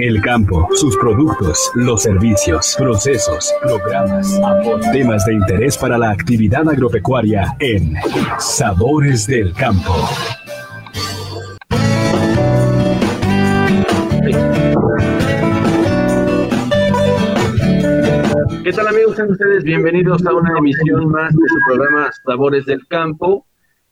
El campo, sus productos, los servicios, procesos, programas, temas de interés para la actividad agropecuaria en Sabores del Campo. ¿Qué tal amigos? Sean ustedes bienvenidos a una emisión más de su programa Sabores del Campo.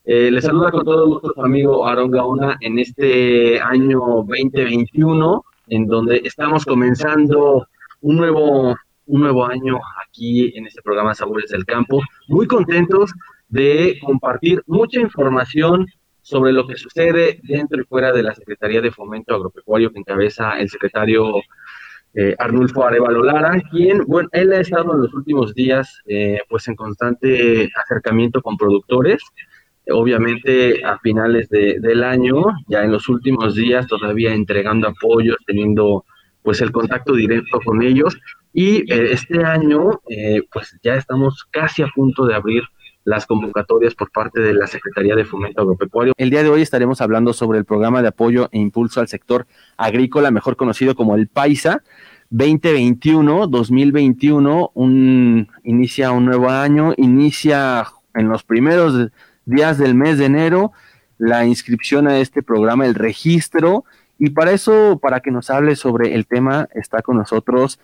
Eh, les saluda con todo gusto su amigo Aaron Gaona en este año 2021 en donde estamos comenzando un nuevo, un nuevo año aquí en este programa Sabores del Campo. Muy contentos de compartir mucha información sobre lo que sucede dentro y fuera de la Secretaría de Fomento Agropecuario que encabeza el secretario eh, Arnulfo Arevalo Lara, quien, bueno, él ha estado en los últimos días eh, pues en constante acercamiento con productores, obviamente a finales de, del año, ya en los últimos días todavía entregando apoyos, teniendo pues el contacto directo con ellos y eh, este año eh, pues ya estamos casi a punto de abrir las convocatorias por parte de la Secretaría de Fomento Agropecuario. El día de hoy estaremos hablando sobre el programa de apoyo e impulso al sector agrícola, mejor conocido como el PAISA, 2021-2021, un, inicia un nuevo año, inicia en los primeros días del mes de enero la inscripción a este programa, el registro. Y para eso, para que nos hable sobre el tema, está con nosotros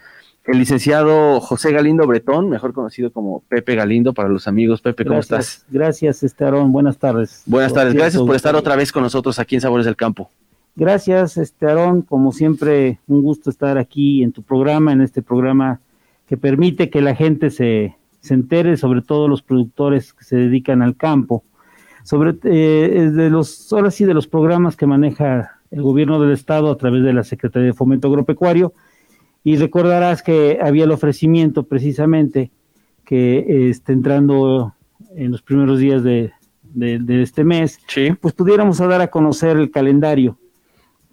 el licenciado José Galindo Bretón, mejor conocido como Pepe Galindo para los amigos. Pepe, ¿cómo estás? Gracias, Estearón. Buenas tardes. Buenas tardes. Gracias por estar otra vez con nosotros aquí en Sabores del Campo. Gracias, Estearón. Como siempre, un gusto estar aquí en tu programa, en este programa que permite que la gente se, se entere, sobre todo los productores que se dedican al campo sobre eh, de los, ahora sí, de los programas que maneja el gobierno del estado a través de la Secretaría de Fomento Agropecuario. Y recordarás que había el ofrecimiento precisamente que esté entrando en los primeros días de, de, este mes, pues pudiéramos dar a conocer el calendario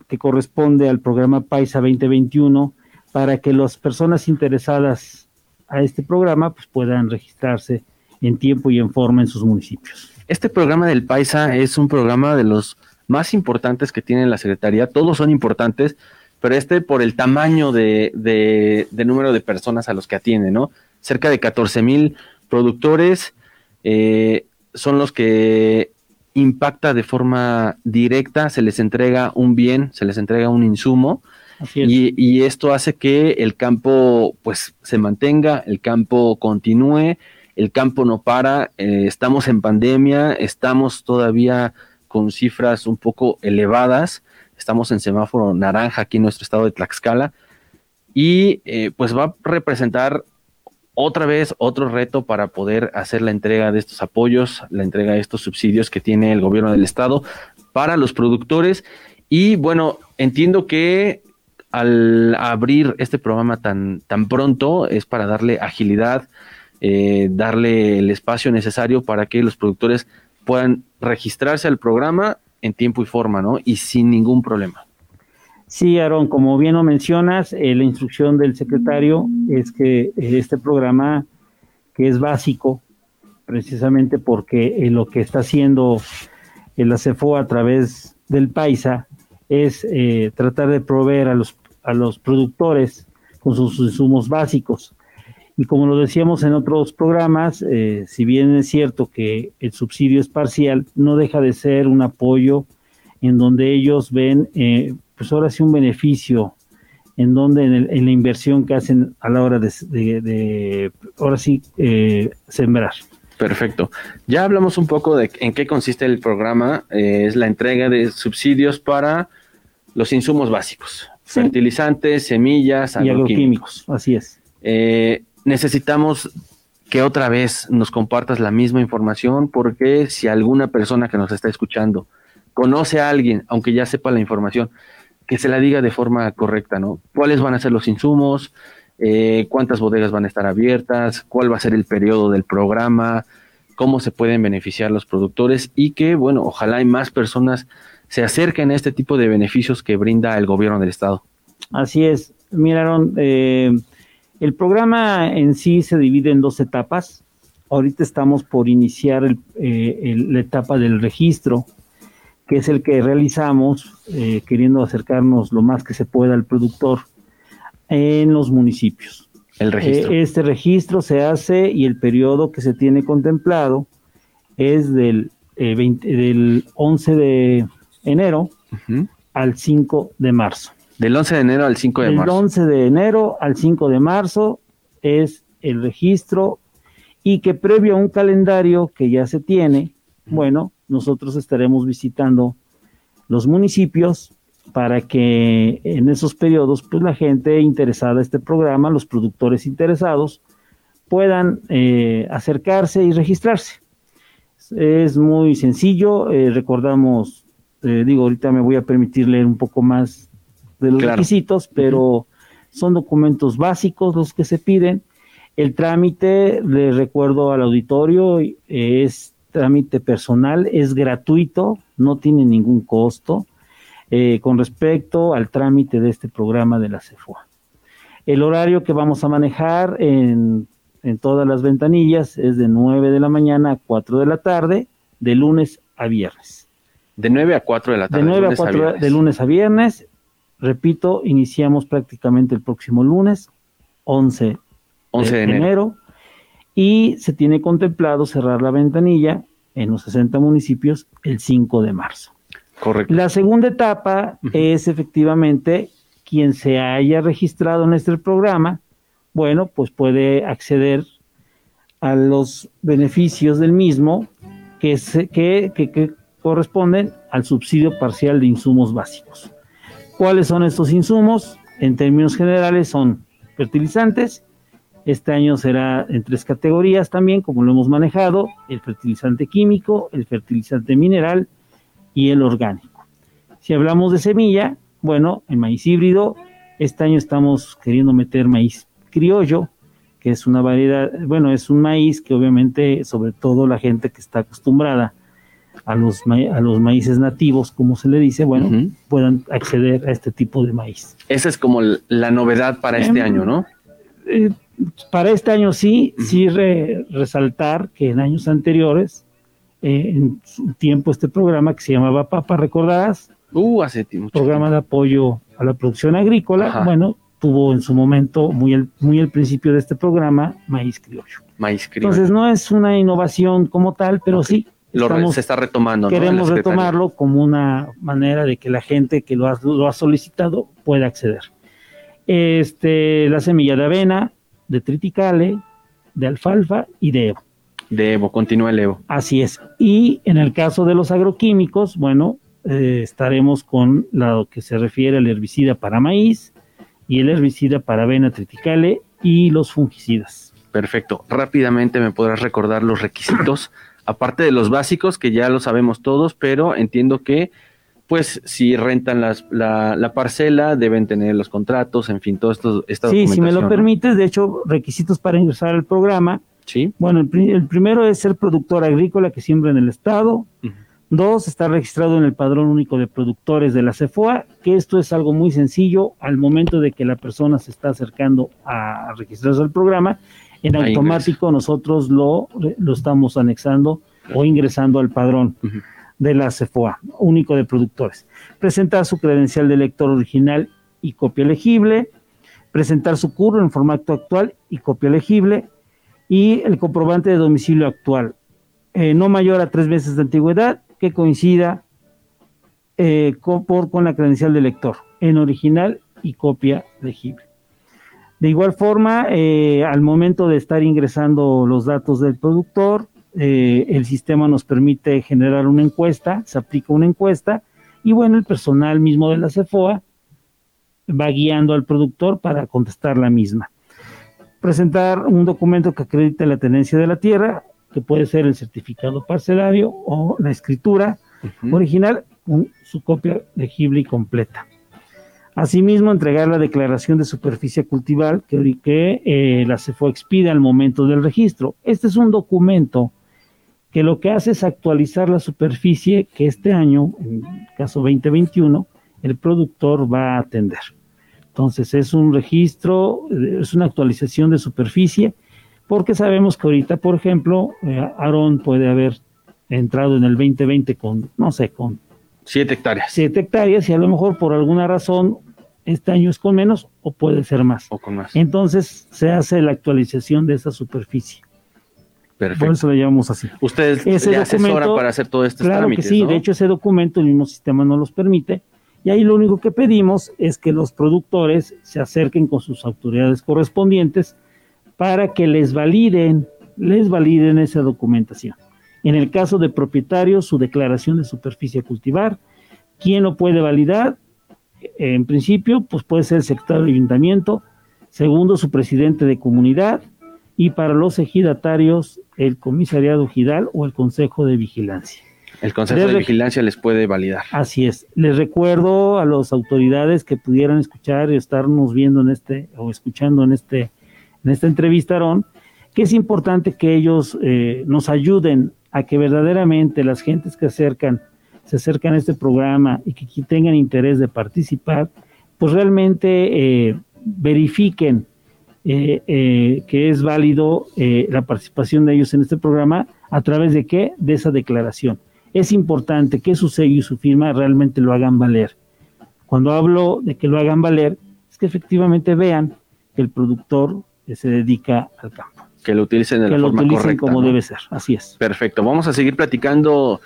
que corresponde al programa Paisa 2021 para que las personas interesadas a este programa pues puedan registrarse en tiempo y en forma en sus municipios. Este programa del Paisa es un programa de los más importantes que tiene la Secretaría. Todos son importantes, pero este por el tamaño de, número de personas a los que atiende, ¿no? Cerca de 14 mil productores eh, son los que impacta de forma directa, se les entrega un bien, se les entrega un insumo. Y, y, esto hace que el campo pues se mantenga, el campo continúe el campo no para, eh, estamos en pandemia, estamos todavía con cifras un poco elevadas, estamos en semáforo naranja aquí en nuestro estado de Tlaxcala y eh, pues va a representar otra vez otro reto para poder hacer la entrega de estos apoyos, la entrega de estos subsidios que tiene el gobierno del estado para los productores. Y bueno, entiendo que al abrir este programa tan, tan pronto es para darle agilidad, eh, darle el espacio necesario para que los productores puedan registrarse al programa en tiempo y forma, ¿no? Y sin ningún problema. Sí, Aaron, como bien lo mencionas, eh, la instrucción del secretario es que eh, este programa, que es básico, precisamente porque lo que está haciendo el ACEFO a través del Paisa es tratar de proveer a los, a los productores con sus insumos básicos. Y como lo decíamos en otros programas, eh, si bien es cierto que el subsidio es parcial, no deja de ser un apoyo en donde ellos ven, eh, pues ahora sí un beneficio, en donde en, la inversión que hacen a la hora de, ahora sí, eh, sembrar. Perfecto. Ya hablamos un poco de en qué consiste el programa. es la entrega de subsidios para los insumos básicos, fertilizantes, semillas, y agroquímicos. Así es. Eh, necesitamos que otra vez nos compartas la misma información porque si alguna persona que nos está escuchando conoce a alguien, aunque ya sepa la información, que se la diga de forma correcta, ¿no? ¿Cuáles van a ser los insumos? Eh, ¿Cuántas bodegas van a estar abiertas? ¿Cuál va a ser el periodo del programa? ¿Cómo se pueden beneficiar los productores? Y que, bueno, ojalá hay más personas se acerquen a este tipo de beneficios que brinda el gobierno del Estado. Así es. Miraron, eh, el programa en sí se divide en dos etapas. Ahorita estamos por iniciar eh, la etapa del registro, que es el que realizamos, eh, queriendo acercarnos lo más que se pueda al productor en los municipios. El registro. Eh, este registro se hace y el periodo que se tiene contemplado es del, eh, 20 del 11 de enero al 5 de marzo. Del 11 de enero al 5 de Del marzo. 11 de enero al 5 de marzo es el registro y que previo a un calendario que ya se tiene, bueno, nosotros estaremos visitando los municipios para que en esos periodos, pues la gente interesada en este programa, los productores interesados, puedan eh, acercarse y registrarse. Es muy sencillo, eh, recordamos, eh, digo, ahorita me voy a permitir leer un poco más de los Claro. requisitos, pero son documentos básicos los que se piden. El trámite, le recuerdo al auditorio, es trámite personal, es gratuito, no tiene ningún costo eh, con respecto al trámite de este programa de la CEFOA. El horario que vamos a manejar en, en todas las ventanillas es de 9 de la mañana a 4 de la tarde, de lunes a viernes. De 9 a 4 de la tarde. De 9 a lunes 4 viernes. de lunes a viernes. Repito, iniciamos prácticamente el próximo lunes, 11 11 de enero. y se tiene contemplado cerrar la ventanilla en los 60 municipios el 5 de marzo. Correcto. La segunda etapa es efectivamente quien se haya registrado en este programa, bueno, pues puede acceder a los beneficios del mismo que, se- que, que- que corresponden al subsidio parcial de insumos básicos. ¿Cuáles son estos insumos? En términos generales son fertilizantes. Este año será en tres categorías también, como lo hemos manejado, el fertilizante químico, el fertilizante mineral y el orgánico. Si hablamos de semilla, bueno, el maíz híbrido, este año estamos queriendo meter maíz criollo, que es una variedad, bueno, es un maíz que obviamente, sobre todo la gente que está acostumbrada a los, a los maíces nativos, como se le dice, bueno, puedan acceder a este tipo de maíz. Esa es como la novedad para este Em, año, ¿no? Eh, para este año sí, sí re- resaltar que en años anteriores, eh, en su tiempo este programa que se llamaba Papa, recordarás, Uh, hace ti- mucho programa de apoyo a la producción agrícola, Ajá. bueno, tuvo en su momento, muy al, muy al principio de este programa, maíz criollo. tiempo. Maíz criollo. Entonces no es una innovación como tal, pero sí, Lo estamos- se está retomando, queremos retomarlo como una manera de que la gente que lo ha, lo ha solicitado pueda acceder. Este, la semilla de avena, de triticale, de alfalfa y de Evo. De Evo, continúa el Evo. Así es. Y en el caso de los agroquímicos, bueno, eh, estaremos con lo que se refiere al herbicida para maíz y el herbicida para avena triticale y los fungicidas. Perfecto. Rápidamente me podrás recordar los requisitos, aparte de los básicos, que ya lo sabemos todos, pero entiendo que, pues, si rentan las- la, la parcela, deben tener los contratos, en fin, todo esto, esta Sí, si me lo permites, de hecho, requisitos para ingresar al programa. Sí. Bueno, el, pri- el primero es ser productor agrícola que siembra en el estado. Dos, estar registrado en el padrón único de productores de la CEFOA, que esto es algo muy sencillo al momento de que la persona se está acercando a registrarse al programa, en automático nosotros lo, lo estamos anexando o ingresando al padrón de la CEFOA, único de productores. Presentar su credencial de lector original y copia legible, presentar su curro en formato actual y copia legible, y el comprobante de domicilio actual, eh, no mayor a tres meses de antigüedad, que coincida eh, con, por, con la credencial de lector, en original y copia legible. De igual forma, eh, al momento de estar ingresando los datos del productor, eh, el sistema nos permite generar una encuesta, se aplica una encuesta, y bueno, el personal mismo de la CEFOA va guiando al productor para contestar la misma. Presentar un documento que acredite la tenencia de la tierra, que puede ser el certificado parcelario o la escritura original con su copia legible y completa. Asimismo, entregar la declaración de superficie cultivar que, eh, la CEFO expide al momento del registro. Este es un documento que lo que hace es actualizar la superficie que este año, en el caso 2021, el productor va a atender. Entonces es un registro, eh, es una actualización de superficie, porque sabemos que ahorita, por ejemplo, eh, Aarón puede haber entrado en el 2020 con, no sé, con Siete hectáreas. Siete hectáreas y a lo mejor por alguna razón este año es con menos o puede ser más. O con más. Entonces se hace la actualización de esa superficie. Perfecto. Por eso lo llamamos así. Ustedes Ese le asesoran para hacer todo este Claro trámites, que sí, ¿no? de hecho ese documento el mismo sistema no los permite. Y ahí lo único que pedimos es que los productores se acerquen con sus autoridades correspondientes para que les validen, les validen esa documentación. En el caso de propietarios, su declaración de superficie a cultivar. ¿Quién lo puede validar? En principio, pues puede ser el secretario del ayuntamiento, segundo, su presidente de comunidad, y para los ejidatarios, el comisariado ejidal o el consejo de vigilancia. El Consejo Les de Vigilancia les puede validar. Así es. Les recuerdo a las autoridades que pudieran escuchar y estarnos viendo en este o escuchando en este en esta entrevista, Aarón, que es importante que ellos eh, nos ayuden a que verdaderamente las gentes que acercan se acercan a este programa y que tengan interés de participar, pues realmente eh, verifiquen eh, eh, que es válido eh, la participación de ellos en este programa a través de qué? De esa declaración. Es importante que su sello y su firma realmente lo hagan valer. Cuando hablo de que lo hagan valer, es que efectivamente vean que el productor se dedica al campo, Que lo utilicen de que la lo forma utilicen correcta. como ¿no? debe ser. Así es. Perfecto. Vamos a seguir platicando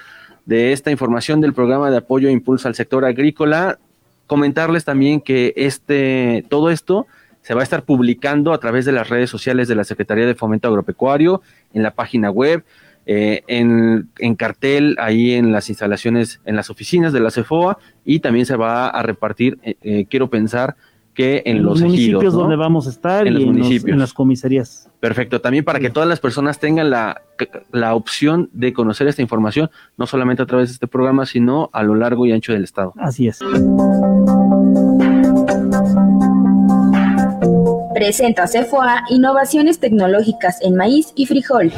de esta información del programa de apoyo e impulso al sector agrícola. Comentarles también que este, todo esto se va a estar publicando a través de las redes sociales de la Secretaría de Fomento Agropecuario, en la página web, eh, en, en cartel, ahí en las instalaciones, en las oficinas de la CEFOA, y también se va a repartir, eh, eh, quiero pensar que en, los, municipios ejidos, ¿no? donde vamos a estar En y los en, los- municipios. en las comisarías. Perfecto, también para que todas las personas tengan la, la opción de conocer esta información, no solamente a través de este programa, sino a lo largo y ancho del estado. Así es. Presenta CEFOA innovaciones tecnológicas en maíz y frijol.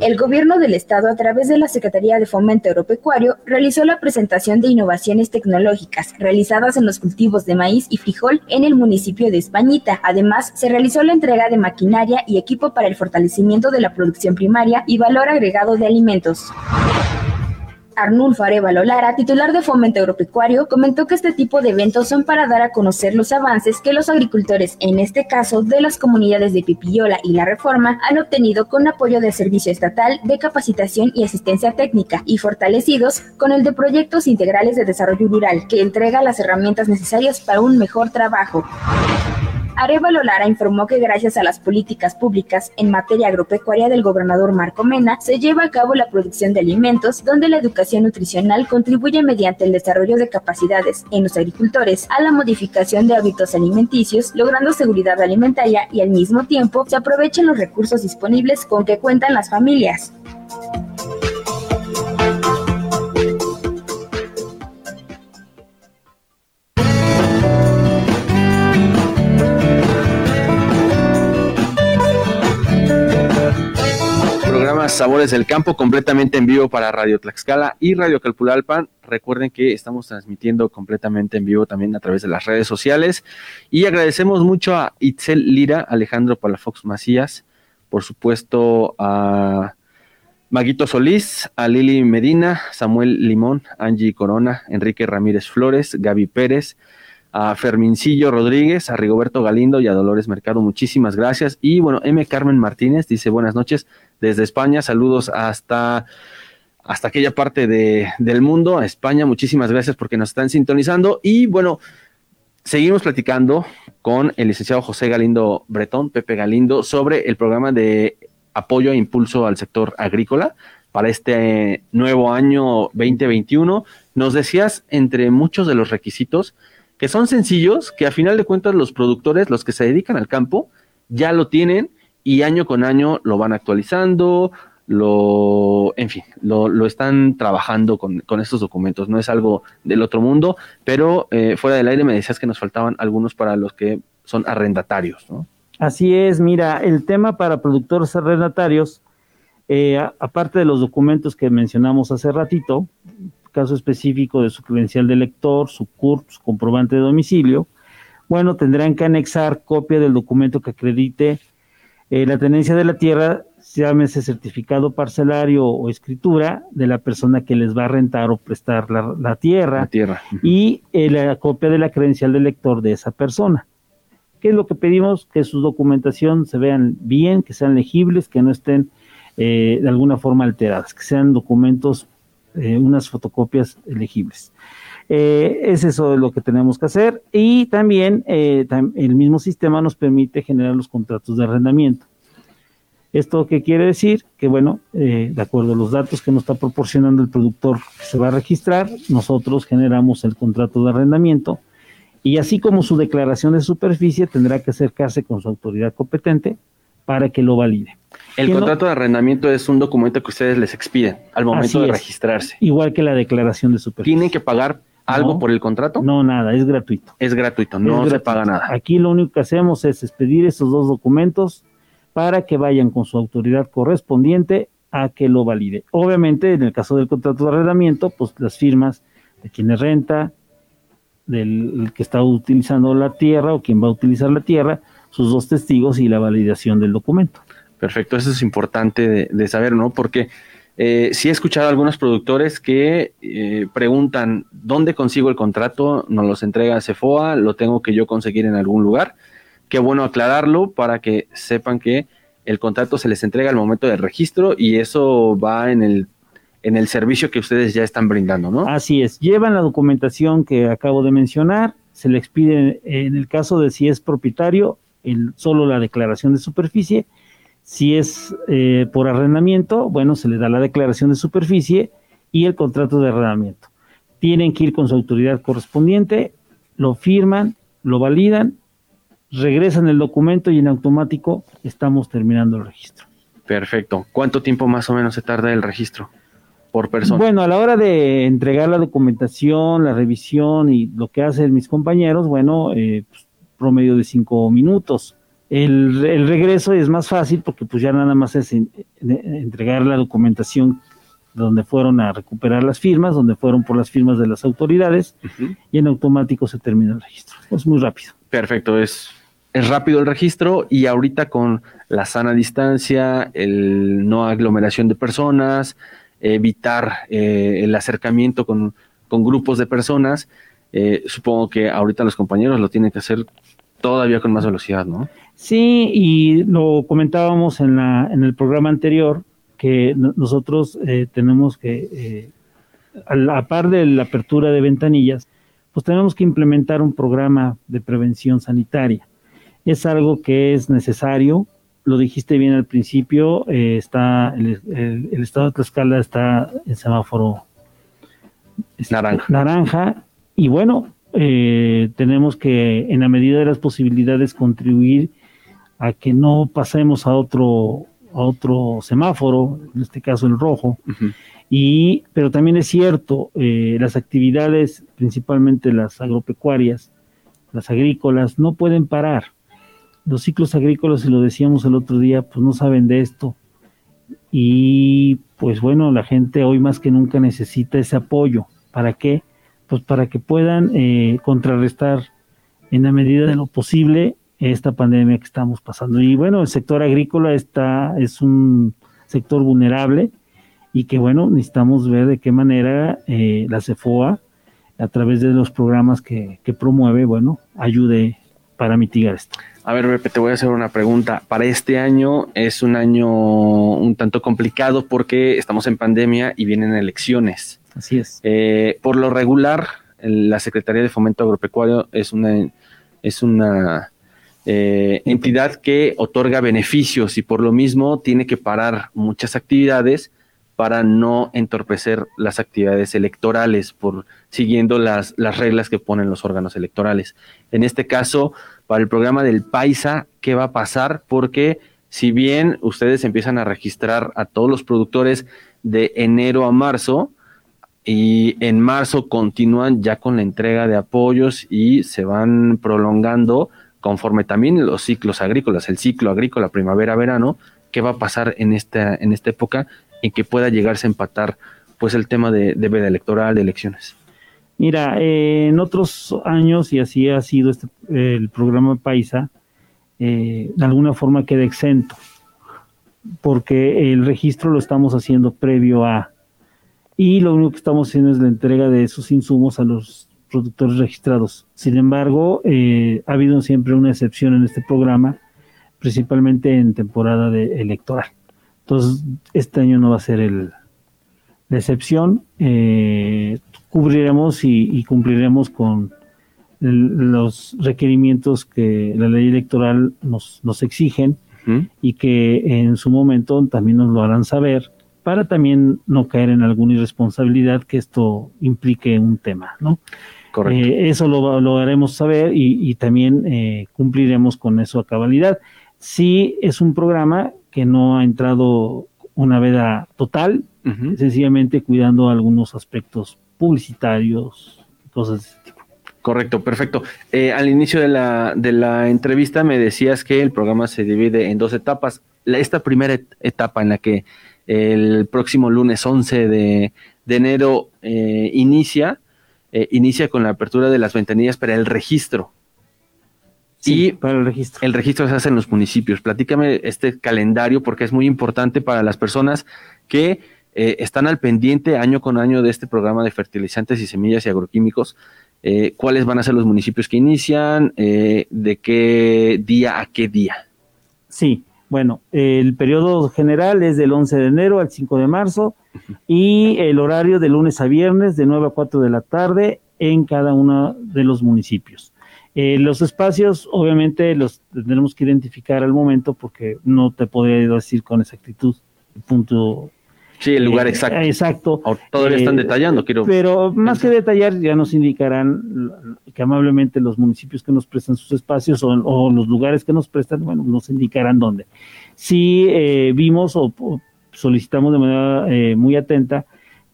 El gobierno del estado, a través de la Secretaría de Fomento Agropecuario, realizó la presentación de innovaciones tecnológicas realizadas en los cultivos de maíz y frijol en el municipio de Españita. Además, se realizó la entrega de maquinaria y equipo para el fortalecimiento de la producción primaria y valor agregado de alimentos. Arnulfo Arevalo Lara, titular de Fomento Agropecuario, comentó que este tipo de eventos son para dar a conocer los avances que los agricultores, en este caso de las comunidades de Pipillola y La Reforma, han obtenido con apoyo del Servicio Estatal de Capacitación y Asistencia Técnica y fortalecidos con el de Proyectos Integrales de Desarrollo Rural, que entrega las herramientas necesarias para un mejor trabajo. Arevalo Lara informó que gracias a las políticas públicas en materia agropecuaria del gobernador Marco Mena, se lleva a cabo la producción de alimentos, donde la educación nutricional contribuye mediante el desarrollo de capacidades en los agricultores a la modificación de hábitos alimenticios, logrando seguridad alimentaria y al mismo tiempo se aprovechen los recursos disponibles con que cuentan las familias. Sabores del Campo completamente en vivo para Radio Tlaxcala y Radio Calpulalpan. Recuerden que estamos transmitiendo completamente en vivo también a través de las redes sociales. Y agradecemos mucho a Itzel Lira, Alejandro Palafox Macías, por supuesto a Maguito Solís, a Lili Medina, Samuel Limón, Angie Corona, Enrique Ramírez Flores, Gaby Pérez, a Fermincillo Rodríguez, a Rigoberto Galindo y a Dolores Mercado. Muchísimas gracias. Y bueno, M. Carmen Martínez dice buenas noches desde España. Saludos hasta, hasta aquella parte de, del mundo, España. Muchísimas gracias porque nos están sintonizando. Y bueno, seguimos platicando con el licenciado José Galindo Bretón, Pepe Galindo, sobre el programa de apoyo e impulso al sector agrícola para este nuevo año 2021. Nos decías, entre muchos de los requisitos, que son sencillos, que a final de cuentas los productores, los que se dedican al campo, ya lo tienen y año con año lo van actualizando, lo, en fin, lo, lo están trabajando con, con, estos documentos. No es algo del otro mundo, pero eh, fuera del aire me decías que nos faltaban algunos para los que son arrendatarios, ¿no? Así es, mira, el tema para productores arrendatarios, eh, aparte de los documentos que mencionamos hace ratito, caso específico de su credencial de lector, su CURP, su comprobante de domicilio, bueno, tendrán que anexar copia del documento que acredite eh, la tenencia de la tierra, llámese certificado parcelario o escritura de la persona que les va a rentar o prestar la, tierra, la tierra. y eh, la copia de la credencial del lector de esa persona. ¿Qué es lo que pedimos? Que su documentación se vean bien, que sean legibles, que no estén eh, de alguna forma alteradas, que sean documentos, unas fotocopias legibles. Es eso lo que tenemos que hacer y también el mismo sistema nos permite generar los contratos de arrendamiento. ¿Esto qué quiere decir? Que bueno, eh, de acuerdo a los datos que nos está proporcionando el productor que se va a registrar, nosotros generamos el contrato de arrendamiento y así como su declaración de superficie tendrá que acercarse con su autoridad competente para que lo valide. El contrato de arrendamiento es un documento que ustedes les expiden al momento de registrarse. Igual que la declaración de superficie. ¿Tienen que pagar algo por el contrato? No, nada, es gratuito. Es gratuito, no se paga nada. Aquí lo único que hacemos es expedir esos dos documentos para que vayan con su autoridad correspondiente a que lo valide. Obviamente, en el caso del contrato de arrendamiento, pues las firmas de quien es renta, del que está utilizando la tierra o quien va a utilizar la tierra, sus dos testigos y la validación del documento. Perfecto, eso es importante de, saber, ¿no? Porque eh, sí he escuchado a algunos productores que eh, preguntan, ¿dónde consigo el contrato? ¿Nos los entrega CEFOA? ¿Lo tengo que yo conseguir en algún lugar? qué bueno aclararlo para que sepan que el contrato se les entrega al momento del registro y eso va en el en el servicio que ustedes ya están brindando, ¿no? Así es, llevan la documentación que acabo de mencionar, se le expide en el caso de si es propietario, solo la declaración de superficie, si es eh, por arrendamiento, bueno, se le da la declaración de superficie y el contrato de arrendamiento. Tienen que ir con su autoridad correspondiente, lo firman, lo validan regresan el documento y en automático estamos terminando el registro. Perfecto. ¿Cuánto tiempo más o menos se tarda el registro por persona? Bueno, a la hora de entregar la documentación, la revisión y lo que hacen mis compañeros, bueno, eh, pues, promedio de cinco minutos. El, regreso es más fácil porque pues ya nada más es entregar la documentación donde fueron a recuperar las firmas, donde fueron por las firmas de las autoridades y en automático se termina el registro. Es muy rápido. Perfecto, es es rápido el registro y ahorita con la sana distancia, el no aglomeración de personas, evitar eh, el acercamiento con, grupos de personas, eh, supongo que ahorita los compañeros lo tienen que hacer todavía con más velocidad, ¿no? Sí, y lo comentábamos en, la, en el programa anterior, que nosotros eh, tenemos que, a la par de la apertura de ventanillas, pues tenemos que implementar un programa de prevención sanitaria es algo que es necesario. Lo dijiste bien al principio, eh, está el, estado de Tlaxcala está en semáforo naranja. naranja y bueno, eh, tenemos que en la medida de las posibilidades contribuir a que no pasemos a otro a otro semáforo, en este caso el rojo. Y pero también es cierto, eh, las actividades, principalmente las agropecuarias, las agrícolas, no pueden parar los ciclos agrícolas, y lo decíamos el otro día, pues no saben de esto. Y pues bueno, la gente hoy más que nunca necesita ese apoyo. ¿Para qué? Pues para que puedan eh, contrarrestar en la medida de lo posible esta pandemia que estamos pasando. Y bueno, el sector agrícola está, es un sector vulnerable y que bueno, necesitamos ver de qué manera eh, la CEFOA, a través de los programas que, que promueve, bueno, ayude para mitigar esto. A ver, Pepe, te voy a hacer una pregunta. Para este año es un año un tanto complicado porque estamos en pandemia y vienen elecciones. Así es. Eh, por lo regular, la Secretaría de Fomento Agropecuario es una, es una eh, entidad que otorga beneficios y por lo mismo tiene que parar muchas actividades para no entorpecer las actividades electorales, por siguiendo las, las reglas que ponen los órganos electorales. En este caso, para el programa del Paisa, ¿qué va a pasar? Porque si bien ustedes empiezan a registrar a todos los productores de enero a marzo, y en marzo continúan ya con la entrega de apoyos y se van prolongando conforme también los ciclos agrícolas, el ciclo agrícola primavera-verano, ¿qué va a pasar en esta, en esta época en que pueda llegarse a empatar pues el tema de, de veda electoral, de elecciones? Mira, eh, en otros años, y así ha sido este, el programa Paisa, eh, de alguna forma quede exento, porque el registro lo estamos haciendo previo a, y lo único que estamos haciendo es la entrega de esos insumos a los productores registrados. Sin embargo, eh, ha habido siempre una excepción en este programa, principalmente en temporada de electoral. Entonces, este año no va a ser el, la excepción. Eh, cubriremos y, cumpliremos con los requerimientos que la ley electoral nos, nos exigen y que en su momento también nos lo harán saber para también no caer en alguna irresponsabilidad que esto implique un tema, ¿no? Correcto. Eh, eso lo, lo, haremos saber y, también eh, cumpliremos con eso a cabalidad. Sí es un programa que no ha entrado una veda total, sencillamente cuidando algunos aspectos publicitarios, cosas de ese tipo. Correcto, perfecto. Eh, al inicio de la, de la entrevista me decías que el programa se divide en dos etapas. esta primera etapa en la que el próximo lunes 11 de, enero eh, inicia, eh, inicia con la apertura de las ventanillas para el registro. Sí, y para el registro. El registro se hace en los municipios. Platícame este calendario porque es muy importante para las personas que eh, están al pendiente año con año de este programa de fertilizantes y semillas y agroquímicos. ¿Cuáles van a ser los municipios que inician? ¿De qué día a qué día? Sí, bueno, el periodo general es del 11 de enero al 5 de marzo y el horario de lunes a viernes de 9 a 4 de la tarde en cada uno de los municipios. Eh, los espacios, obviamente, los tendremos que identificar al momento porque no te podría decir con exactitud el punto Sí, el lugar eh, exacto. exacto. Todavía están eh, detallando, quiero. Pero más que detallar, ya nos indicarán que amablemente los municipios que nos prestan sus espacios o, los lugares que nos prestan, bueno, nos indicarán dónde. Si eh, vimos o, solicitamos de manera muy atenta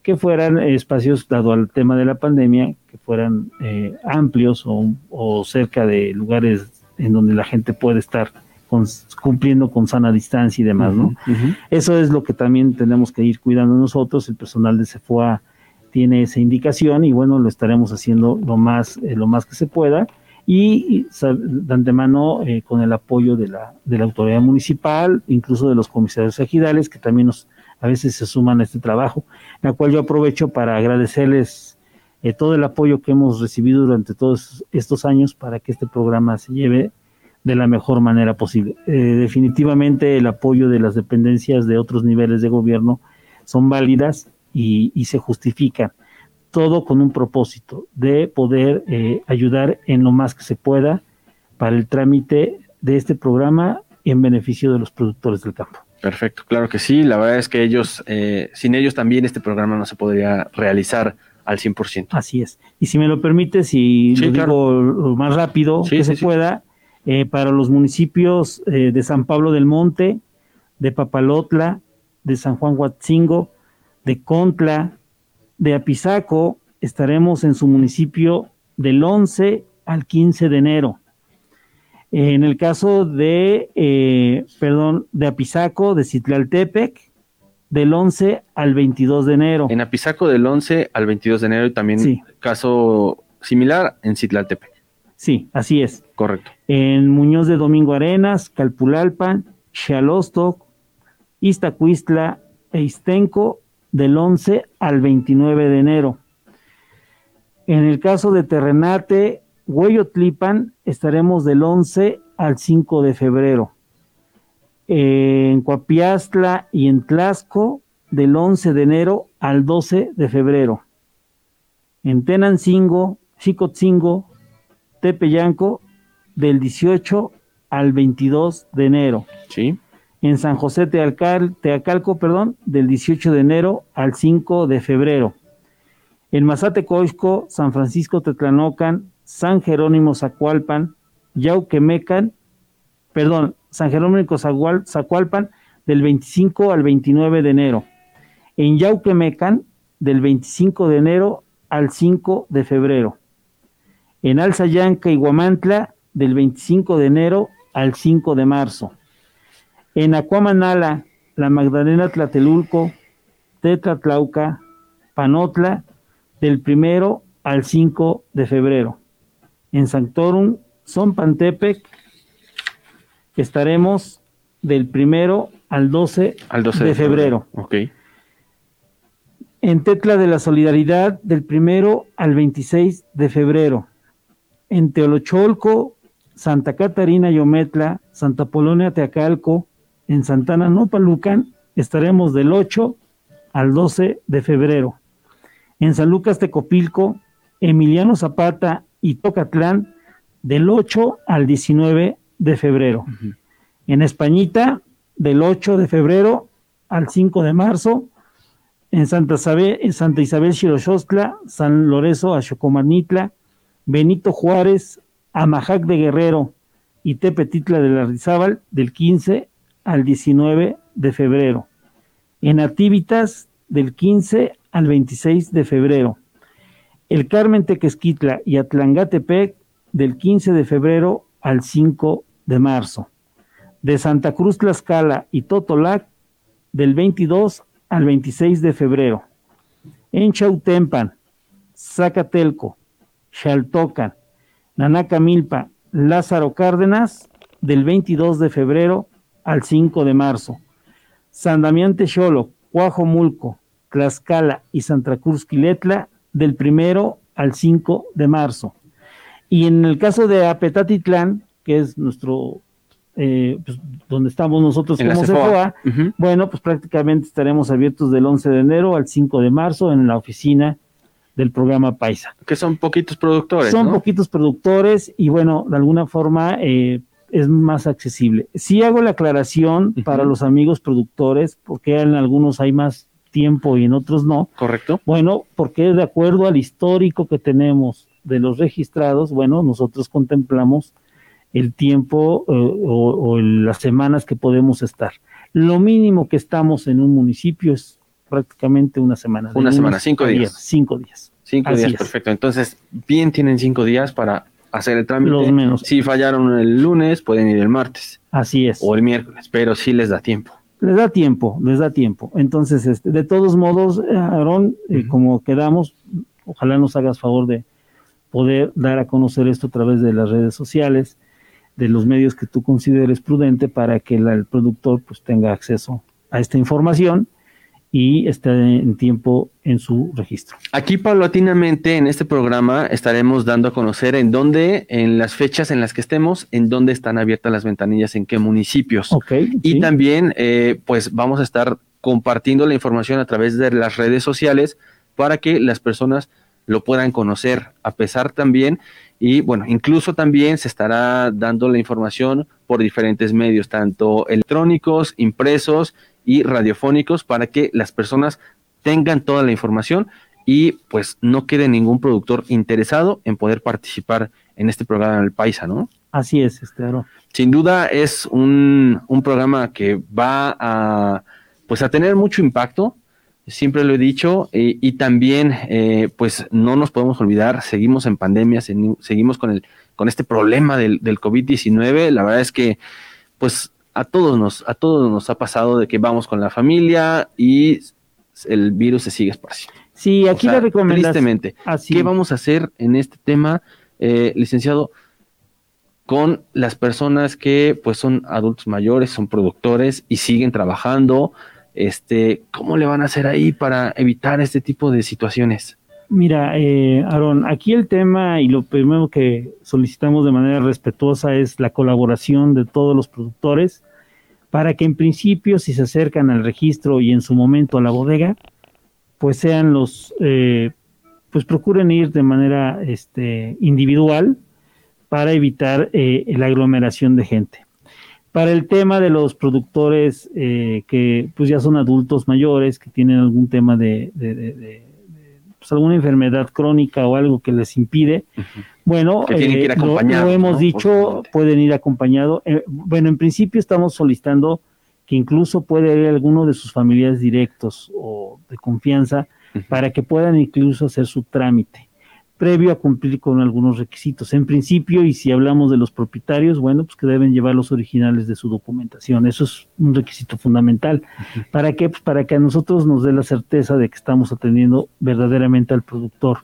que fueran espacios, dado al tema de la pandemia, que fueran amplios o, o cerca de lugares en donde la gente puede estar cumpliendo con sana distancia y demás, ¿no? Eso es lo que también tenemos que ir cuidando nosotros, el personal de CEFOA tiene esa indicación y bueno, lo estaremos haciendo lo más, eh, lo más que se pueda. Y, de antemano eh, con el apoyo de la, de la autoridad municipal, incluso de los comisarios ejidales que también nos, a veces se suman a este trabajo, la cual yo aprovecho para agradecerles eh, todo el apoyo que hemos recibido durante todos estos años para que este programa se lleve de la mejor manera posible. Eh, definitivamente el apoyo de las dependencias de otros niveles de gobierno son válidas y, se justifican, todo con un propósito de poder eh, ayudar en lo más que se pueda para el trámite de este programa en beneficio de los productores del campo. Perfecto, claro que sí. La verdad es que ellos, eh, sin ellos también este programa no se podría realizar al 100%. Así es. Y si me lo permite, si lo digo lo más rápido que se pueda, eh, para los municipios eh, de San Pablo del Monte, de Papalotla, de San Juan Huatzingo, de Contla, de Apizaco, estaremos en su municipio del 11 al 15 de enero. En el caso de, eh, perdón, de Apizaco, de Citlaltepec, del 11 al 22 de enero. En Apizaco del 11 al 22 de enero y también caso similar en Citlaltepec. Sí, así es. Correcto. En Muñoz de Domingo Arenas, Calpulalpan, Xalostoc, Iztacuistla e Istenco del 11 al 29 de enero. En el caso de Terrenate, Hueyotlipan, estaremos del 11 al 5 de febrero. En Coapiastla y en Tlasco, del 11 de enero al 12 de febrero. En Tenancingo, Xicotzingo, Tepeyanco del 18 al 22 de enero. Sí. En San José Teacal, Teacalco, perdón, del 18 de enero al 5 de febrero. En Mazatecoixco, San Francisco Tetlanocan, San Jerónimo Zacualpan, Yauquemecan, perdón, San Jerónimo Zacualpan del 25 al 29 de enero. En Yauquemecan, del 25 de enero al 5 de febrero en Alzayanca y Guamantla del 25 de enero al 5 de marzo. En Acuamanala, la Magdalena Tlatelulco, Tetlatlauca, Panotla del 1 al 5 de febrero. En Sanctorum, Son Pantepec, estaremos del primero al 12, Al 12 de febrero. Ok. En Tetla de la Solidaridad, del primero al 26 de febrero. En Teolocholco, Santa Catarina Yometla, Santa Polonia Teacalco, en Santana Nopalucan, estaremos del 8 al 12 de febrero. En San Lucas Tecopilco, Emiliano Zapata y Tocatlán, del 8 al 19 de febrero. En Españita, del 8 de febrero al 5 de marzo. En Santa, Sabe- en Santa Isabel San Lorenzo Axocomanitla, Benito Juárez, Amajac de Guerrero y Tepetitla de la Rizábal, del 15 al 19 de febrero. En Activitas, del 15 al 26 de febrero. El Carmen Tequesquitla y Atlangatepec, del 15 de febrero al 5 de marzo. De Santa Cruz Tlaxcala y Totolac, del 22 al 26 de febrero. En Chautempan, Zacatelco, Xaltocan, Nanacamilpa, Lázaro Cárdenas, del 22 de febrero al 5 de marzo. San Damián Texolo, Cuajomulco, Tlaxcala y Santa Cruz Quiletla, del 1 al 5 de marzo. Y en el caso de Apetatitlán, que es nuestro, eh, pues, donde estamos nosotros En como Ujú. bueno, pues prácticamente estaremos abiertos del 11 de enero al 5 de marzo en la oficina del programa Paisa. Que son poquitos productores, Son ¿no? poquitos productores y bueno, de alguna forma eh, es más accesible. Sí hago la aclaración para los amigos productores, porque en algunos hay más tiempo y en otros no. Correcto. Bueno, porque de acuerdo al histórico que tenemos de los registrados, bueno, nosotros contemplamos el tiempo eh, o, las semanas que podemos estar. Lo mínimo que estamos en un municipio es prácticamente una semana. Una semana, cinco días. Cinco días. Cinco Así días, es. perfecto. Entonces, bien tienen cinco días para hacer el trámite. Los menos. Si fallaron el lunes, pueden ir el martes Así es. o el miércoles, pero sí les da tiempo. Les da tiempo, les da tiempo. Entonces, este, de todos modos, eh, Aarón, eh, como quedamos, ojalá nos hagas favor de poder dar a conocer esto a través de las redes sociales, de los medios que tú consideres prudente para que la- el productor pues tenga acceso a esta información y esté en tiempo en su registro. Aquí paulatinamente en este programa estaremos dando a conocer en dónde, en las fechas en las que estemos, en dónde están abiertas las ventanillas, en qué municipios. Ok. Y sí. también, eh, pues vamos a estar compartiendo la información a través de las redes sociales para que las personas lo puedan conocer, a pesar también, y bueno, incluso también se estará dando la información por diferentes medios, tanto electrónicos, impresos y radiofónicos, para que las personas tengan toda la información y pues no quede ningún productor interesado en poder participar en este programa del Paisa, ¿no? Así es, Aarón. sin duda es un, un programa que va a pues a tener mucho impacto siempre lo he dicho y, y también eh, pues no nos podemos olvidar seguimos en pandemia segui- seguimos con el con este problema del, del COVID-19 la verdad es que pues a todos nos a todos nos ha pasado de que vamos con la familia y el virus se sigue esparciendo Sí, O aquí sea, la recomendación. tristemente Así ¿Qué vamos a hacer en este tema, eh, licenciado? Con las personas que pues son adultos mayores, son productores y siguen trabajando, este, ¿cómo le van a hacer ahí para evitar este tipo de situaciones? Mira, eh, Aarón, aquí el tema y lo primero que solicitamos de manera respetuosa es la colaboración de todos los productores para que en principio si se acercan al registro y en su momento a la bodega, pues sean los, eh, pues procuren ir de manera este, individual para evitar eh, la aglomeración de gente. Para el tema de los productores eh, que pues ya son adultos mayores, que tienen algún tema de, de- de- de- de, pues, alguna enfermedad crónica o algo que les impide, bueno, Que tienen que ir eh, lo- acompañados, lo, hemos ¿no? dicho, pueden ir acompañados. Eh, bueno, en principio estamos solicitando que incluso puede ir alguno de sus familiares directos o de confianza para que puedan incluso hacer su trámite previo a cumplir con algunos requisitos. En principio, y si hablamos de los propietarios, bueno, pues que deben llevar los originales de su documentación. Eso es un requisito fundamental. ¿Para qué? Pues para que a nosotros nos dé la certeza de que estamos atendiendo verdaderamente al productor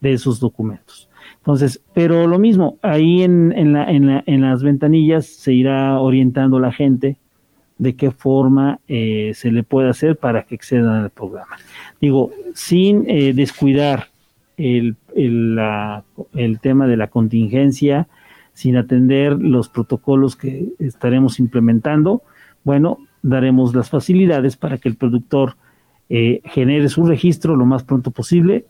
de esos documentos. Entonces, pero lo mismo, ahí en, en, la, en, la, en las ventanillas se irá orientando la gente de qué forma eh, se le puede hacer para que accedan al programa. Digo, sin eh, descuidar el, el, la, el tema de la contingencia, sin atender los protocolos que estaremos implementando, bueno, daremos las facilidades para que el productor eh, genere su registro lo más pronto posible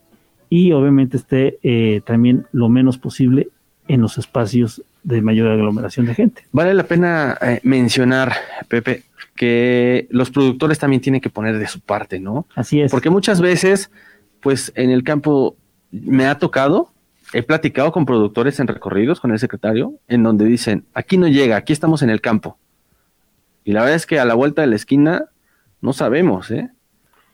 y obviamente esté eh, también lo menos posible en los espacios de mayor aglomeración de gente. Vale la pena eh, mencionar, Pepe, que los productores también tienen que poner de su parte, ¿no? Así es. Porque muchas veces, pues en el campo me ha tocado, he platicado con productores en recorridos con el secretario, en donde dicen, aquí no llega, aquí estamos en el campo. Y la verdad es que a la vuelta de la esquina no sabemos, ¿eh?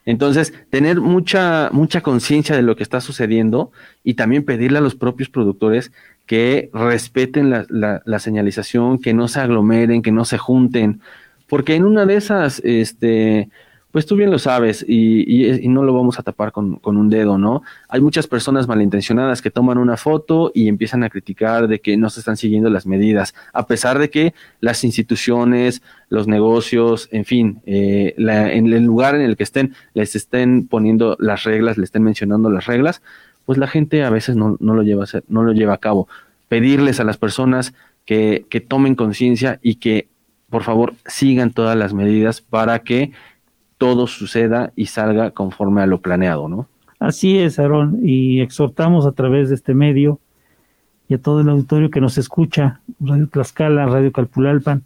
Entonces, tener mucha, mucha conciencia de lo que está sucediendo y también pedirle a los propios productores que respeten la, la, señalización, que no se aglomeren, que no se junten, porque en una de esas, este, pues tú bien lo sabes y, y, y no lo vamos a tapar con, con, un dedo, ¿no? Hay muchas personas malintencionadas que toman una foto y empiezan a criticar de que no se están siguiendo las medidas, a pesar de que las instituciones, los negocios, en fin, eh, la, en el lugar en el que estén, les estén poniendo las reglas, les estén mencionando las reglas, pues la gente a veces no, no lo lleva a no lo lleva a cabo. Pedirles a las personas que, que tomen conciencia y que por favor sigan todas las medidas para que todo suceda y salga conforme a lo planeado, ¿no? Así es, Aarón, y exhortamos a través de este medio y a todo el auditorio que nos escucha, Radio Tlaxcala, Radio Calpulalpan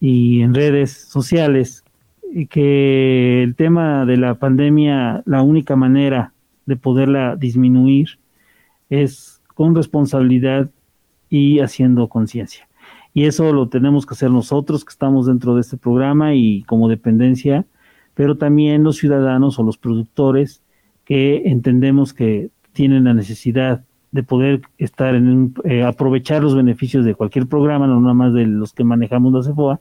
y en redes sociales, y que el tema de la pandemia, la única manera de poderla disminuir es con responsabilidad y haciendo conciencia. Y eso lo tenemos que hacer nosotros que estamos dentro de este programa y como dependencia pero también los ciudadanos o los productores que entendemos que tienen la necesidad de poder estar en un, eh, aprovechar los beneficios de cualquier programa, no nada más de los que manejamos la CEFOA,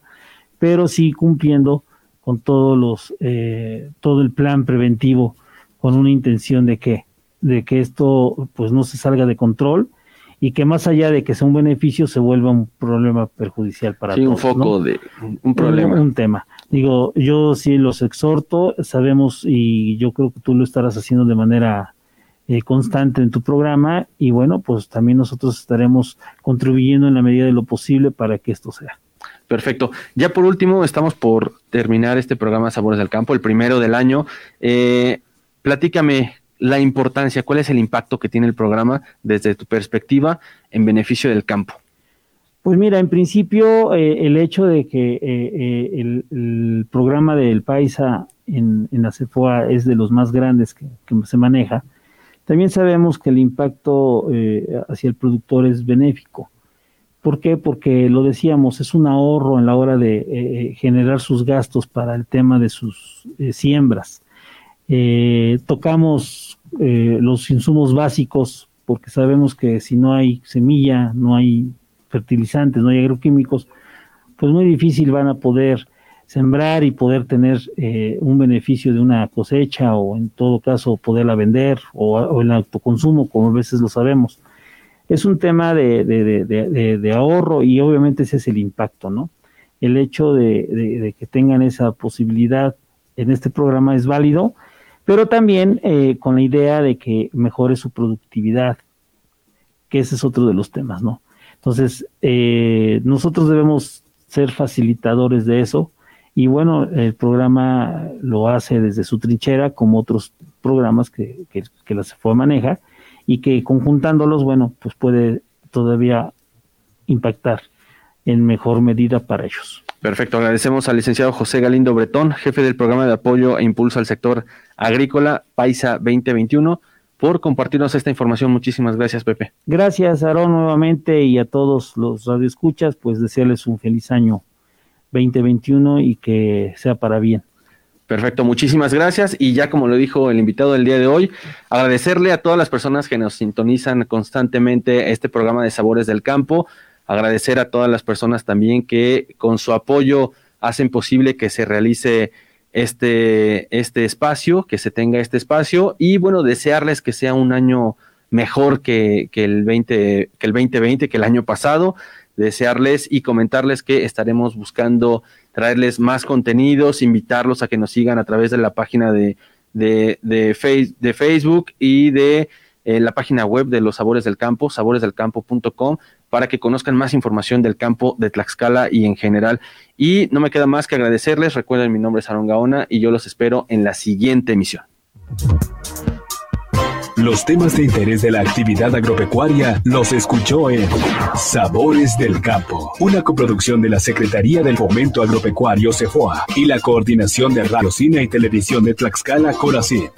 pero sí cumpliendo con todos los eh, todo el plan preventivo con una intención de que de que esto pues no se salga de control y que más allá de que sea un beneficio se vuelva un problema perjudicial para sí, todos. un foco ¿no? de un problema. Un, un, tema. Digo, yo sí los exhorto, sabemos y yo creo que tú lo estarás haciendo de manera eh, constante en tu programa y bueno, pues también nosotros estaremos contribuyendo en la medida de lo posible para que esto sea. Perfecto. Ya por último, estamos por terminar este programa Sabores del Campo, el primero del año. Eh, platícame la importancia, cuál es el impacto que tiene el programa desde tu perspectiva en beneficio del campo. Pues mira, en principio eh, el hecho de que eh, eh, el, programa del Paisa en, en, la CEFOA es de los más grandes que, se maneja, también sabemos que el impacto hacia el productor es benéfico. ¿Por qué? Porque lo decíamos, es un ahorro en la hora de generar sus gastos para el tema de sus eh, tocamos los insumos básicos porque sabemos que si no hay semilla, no hay fertilizantes, no hay agroquímicos, pues muy difícil van a poder sembrar y poder tener eh, un beneficio de una cosecha o en todo caso poderla vender o, o el autoconsumo, como a veces lo sabemos. Es un tema de, de, ahorro y obviamente ese es el impacto, ¿no? El hecho de, que tengan esa posibilidad en este programa es válido, pero también eh, con la idea de que mejore su productividad, que ese es otro de los temas, ¿no? Entonces, eh, nosotros debemos ser facilitadores de eso y bueno, el programa lo hace desde su trinchera como otros programas que, que, que la CEFOA maneja y que conjuntándolos, bueno, pues puede todavía impactar en mejor medida para ellos. Perfecto, agradecemos al licenciado José Galindo Bretón, jefe del programa de apoyo e impulso al sector agrícola Paisa 2021 por compartirnos esta información. Muchísimas gracias, Pepe. Gracias, Aarón, nuevamente y a todos los radioescuchas, pues desearles un feliz año 2021 y que sea para bien. Perfecto, muchísimas gracias. Y ya como lo dijo el invitado del día de hoy, agradecerle a todas las personas que nos sintonizan constantemente este programa de Sabores del Campo. Agradecer a todas las personas también que con su apoyo hacen posible que se realice este, este espacio, que se tenga este espacio y bueno, desearles que sea un año mejor que, que, el 20, que el 2020, que el año pasado. Desearles y comentarles que estaremos buscando traerles más contenidos, invitarlos a que nos sigan a través de la página de, de, de, de Facebook y de eh, la página web de los Sabores del Campo, saboresdelcampo.com, para que conozcan más información del campo de Tlaxcala y en general. Y no me queda más que agradecerles. Recuerden, mi nombre es Aaron Gaona y yo los espero en la siguiente emisión. Los temas de interés de la actividad agropecuaria los escuchó en Sabores del Campo, una coproducción de la Secretaría del Fomento Agropecuario CEFOA y la Coordinación de Radio, Cine y Televisión de Tlaxcala, Coracit.